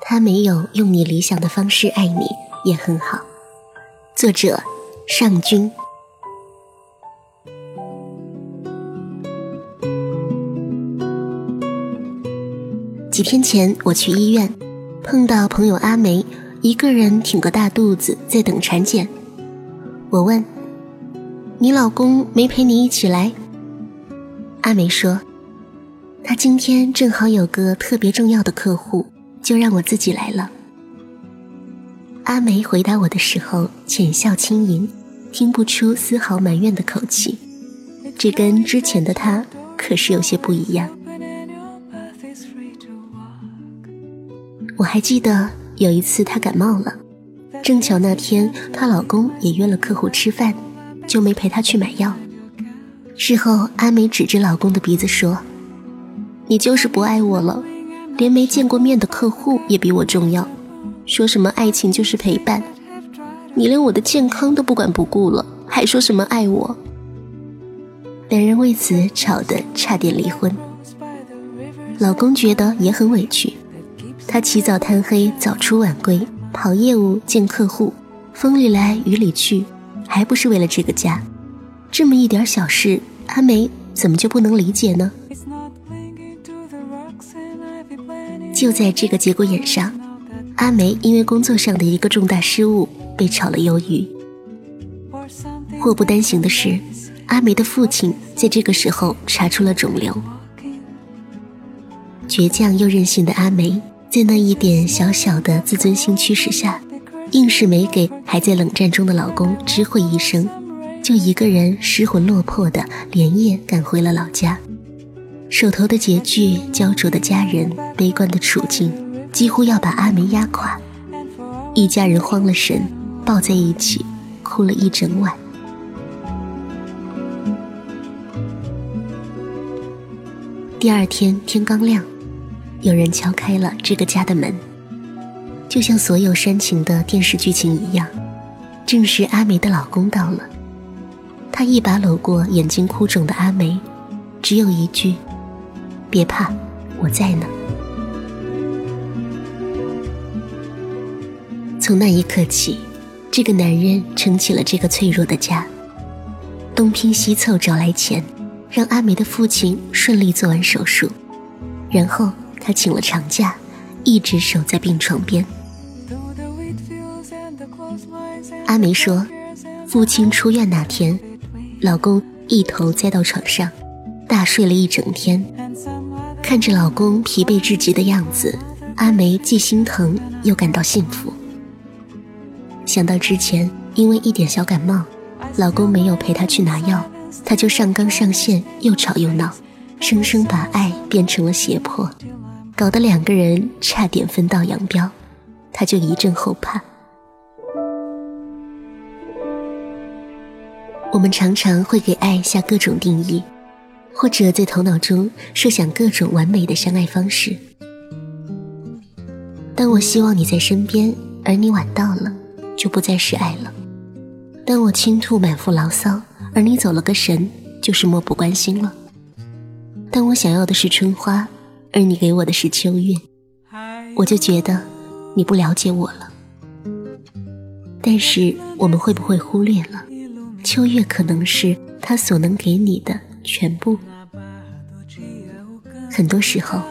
他没有用你理想的方式爱你，也很好。作者：尚君。几天前我去医院，碰到朋友阿梅，一个人挺个大肚子在等产检。我问：“你老公没陪你一起来？”阿梅说：“他今天正好有个特别重要的客户，就让我自己来了。”阿梅回答我的时候浅笑轻盈，听不出丝毫埋怨的口气，这跟之前的她可是有些不一样。我还记得有一次她感冒了，正巧那天她老公也约了客户吃饭，就没陪她去买药。事后，阿梅指着老公的鼻子说：“你就是不爱我了，连没见过面的客户也比我重要。说什么爱情就是陪伴，你连我的健康都不管不顾了，还说什么爱我？”两人为此吵得差点离婚。老公觉得也很委屈。他起早贪黑，早出晚归，跑业务、见客户，风里来雨里去，还不是为了这个家？这么一点小事，阿梅怎么就不能理解呢？就在这个节骨眼上，阿梅因为工作上的一个重大失误被炒了鱿鱼。祸不单行的是，阿梅的父亲在这个时候查出了肿瘤。倔强又任性的阿梅。在那一点小小的自尊心驱使下，硬是没给还在冷战中的老公知会一声，就一个人失魂落魄的连夜赶回了老家。手头的拮据、焦灼的家人、悲观的处境，几乎要把阿梅压垮。一家人慌了神，抱在一起哭了一整晚。第二天天刚亮。有人敲开了这个家的门，就像所有煽情的电视剧情一样，正是阿梅的老公到了。他一把搂过眼睛哭肿的阿梅，只有一句：“别怕，我在呢。”从那一刻起，这个男人撑起了这个脆弱的家，东拼西凑找来钱，让阿梅的父亲顺利做完手术，然后。他请了长假，一直守在病床边。阿梅说，父亲出院那天，老公一头栽到床上，大睡了一整天。看着老公疲惫至极的样子，阿梅既心疼又感到幸福。想到之前因为一点小感冒，老公没有陪她去拿药，她就上纲上线，又吵又闹，生生把爱变成了胁迫。搞得两个人差点分道扬镳，他就一阵后怕。我们常常会给爱下各种定义，或者在头脑中设想各种完美的相爱方式。当我希望你在身边，而你晚到了，就不再是爱了；当我倾吐满腹牢骚，而你走了个神，就是漠不关心了；当我想要的是春花。而你给我的是秋月，我就觉得你不了解我了。但是我们会不会忽略了，秋月可能是他所能给你的全部？很多时候，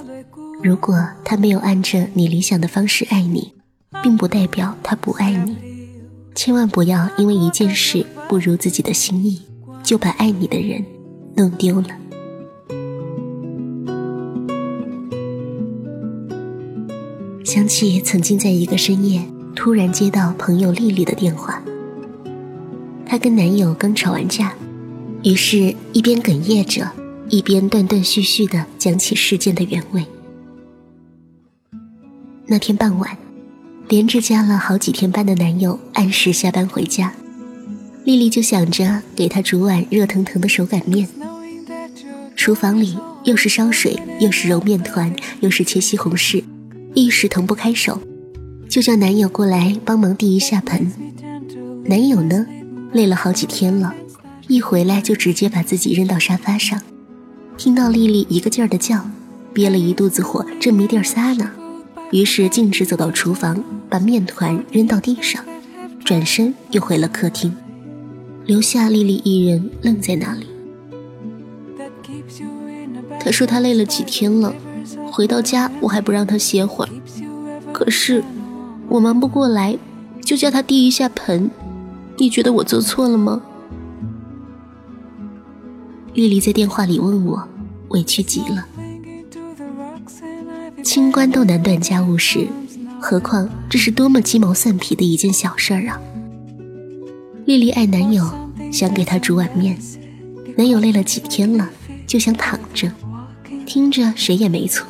如果他没有按着你理想的方式爱你，并不代表他不爱你。千万不要因为一件事不如自己的心意，就把爱你的人弄丢了。想起曾经在一个深夜，突然接到朋友丽丽的电话。她跟男友刚吵完架，于是一边哽咽着，一边断断续续的讲起事件的原委。那天傍晚，连着加了好几天班的男友按时下班回家，丽丽就想着给他煮碗热腾腾的手擀面。厨房里又是烧水，又是揉面团，又是切西红柿。一时腾不开手，就叫男友过来帮忙递一下盆。男友呢，累了好几天了，一回来就直接把自己扔到沙发上。听到丽丽一个劲儿的叫，憋了一肚子火，正没地儿撒呢，于是径直走到厨房，把面团扔到地上，转身又回了客厅，留下丽丽一人愣在那里。他说他累了几天了，回到家我还不让他歇会儿，可是我忙不过来，就叫他递一下盆。你觉得我做错了吗？丽丽在电话里问我，委屈极了。清官都难断家务事，何况这是多么鸡毛蒜皮的一件小事儿啊！丽丽爱男友，想给他煮碗面，男友累了几天了，就想躺着。听着谁也没错，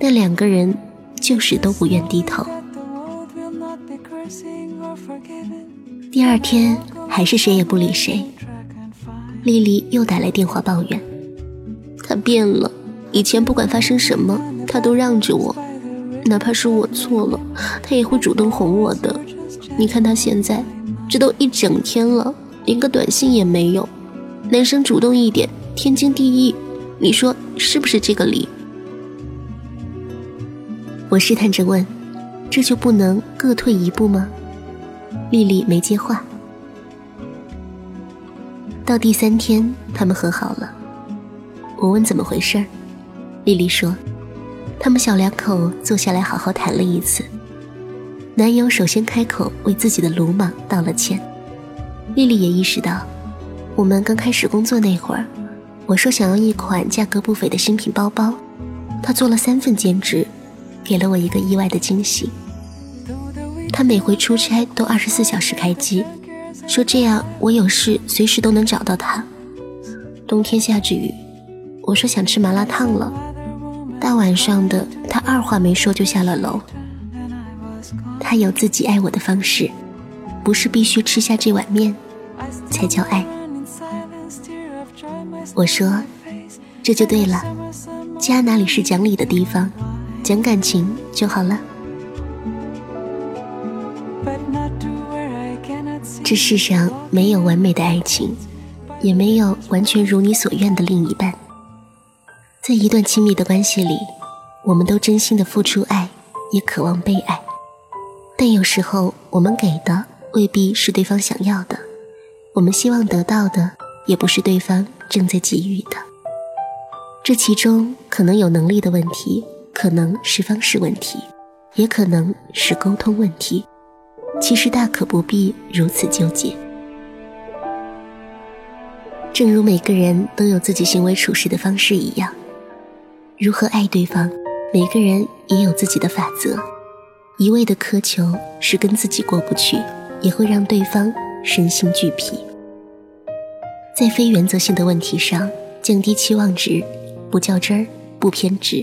但两个人就是都不愿低头。第二天还是谁也不理谁，丽丽又打来电话抱怨，他变了，以前不管发生什么，他都让着我，哪怕是我错了，他也会主动哄我的。你看他现在，这都一整天了，连个短信也没有。男生主动一点，天经地义。你说是不是这个理？我试探着问：“这就不能各退一步吗？”丽丽没接话。到第三天，他们和好了。我问怎么回事儿，丽丽说：“他们小两口坐下来好好谈了一次。男友首先开口为自己的鲁莽道了歉。丽丽也意识到，我们刚开始工作那会儿。”我说想要一款价格不菲的新品包包，他做了三份兼职，给了我一个意外的惊喜。他每回出差都二十四小时开机，说这样我有事随时都能找到他。冬天下着雨，我说想吃麻辣烫了，大晚上的他二话没说就下了楼。他有自己爱我的方式，不是必须吃下这碗面才叫爱。我说，这就对了，家哪里是讲理的地方，讲感情就好了。这世上没有完美的爱情，也没有完全如你所愿的另一半。在一段亲密的关系里，我们都真心的付出爱，也渴望被爱，但有时候我们给的未必是对方想要的，我们希望得到的也不是对方。正在给予的，这其中可能有能力的问题，可能是方式问题，也可能是沟通问题。其实大可不必如此纠结。正如每个人都有自己行为处事的方式一样，如何爱对方，每个人也有自己的法则。一味的苛求是跟自己过不去，也会让对方身心俱疲。在非原则性的问题上降低期望值，不较真儿，不偏执，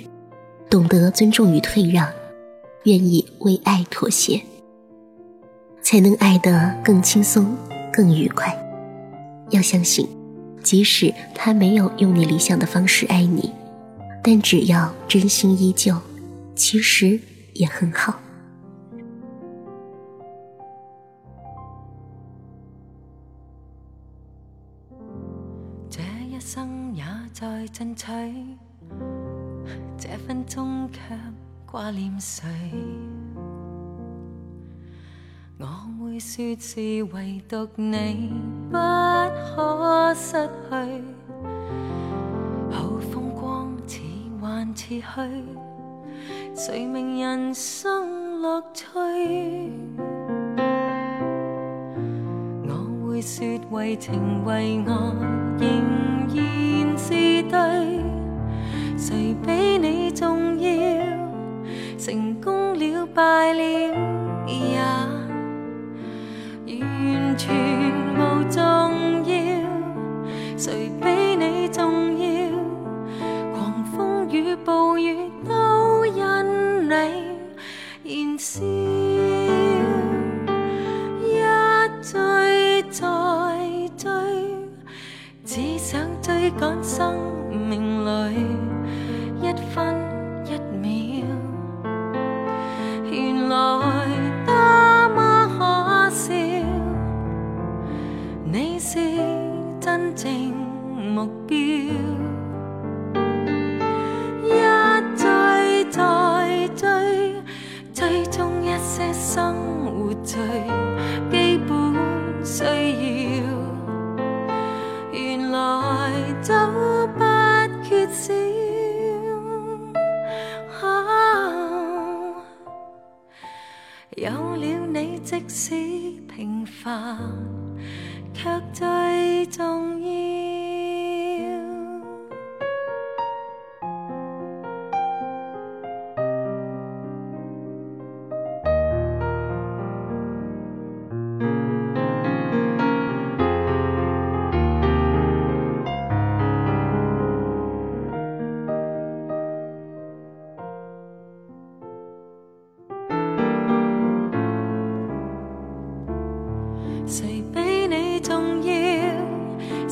懂得尊重与退让，愿意为爱妥协，才能爱得更轻松、更愉快。要相信，即使他没有用你理想的方式爱你，但只要真心依旧，其实也很好。这一生也在争取，这分钟却挂念谁？我会说是唯独你不可失去。好风光似幻似虚，谁明人生乐趣？我会说为情为爱仍然。是对，谁比你重要？成功了，败了也追赶生命里一分一秒，原来多么可笑。你是真正目标，一追再追，追踪一些生活罪。却在。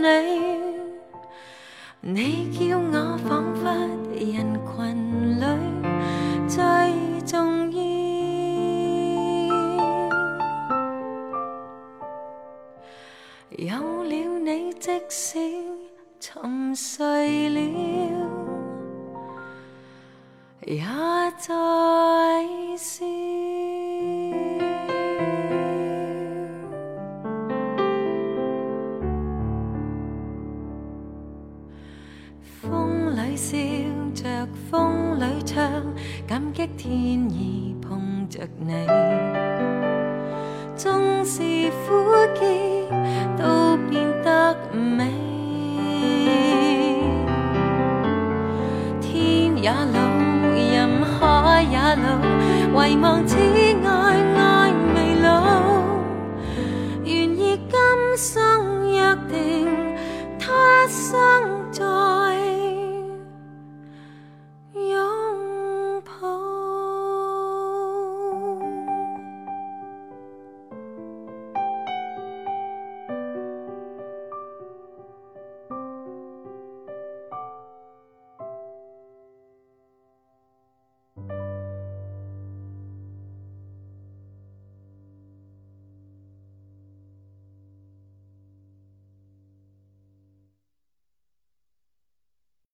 你。你叫我仿佛人群里最重要，有了你，即使沉睡了，也在笑。感激天意碰着你。纵是苦涩，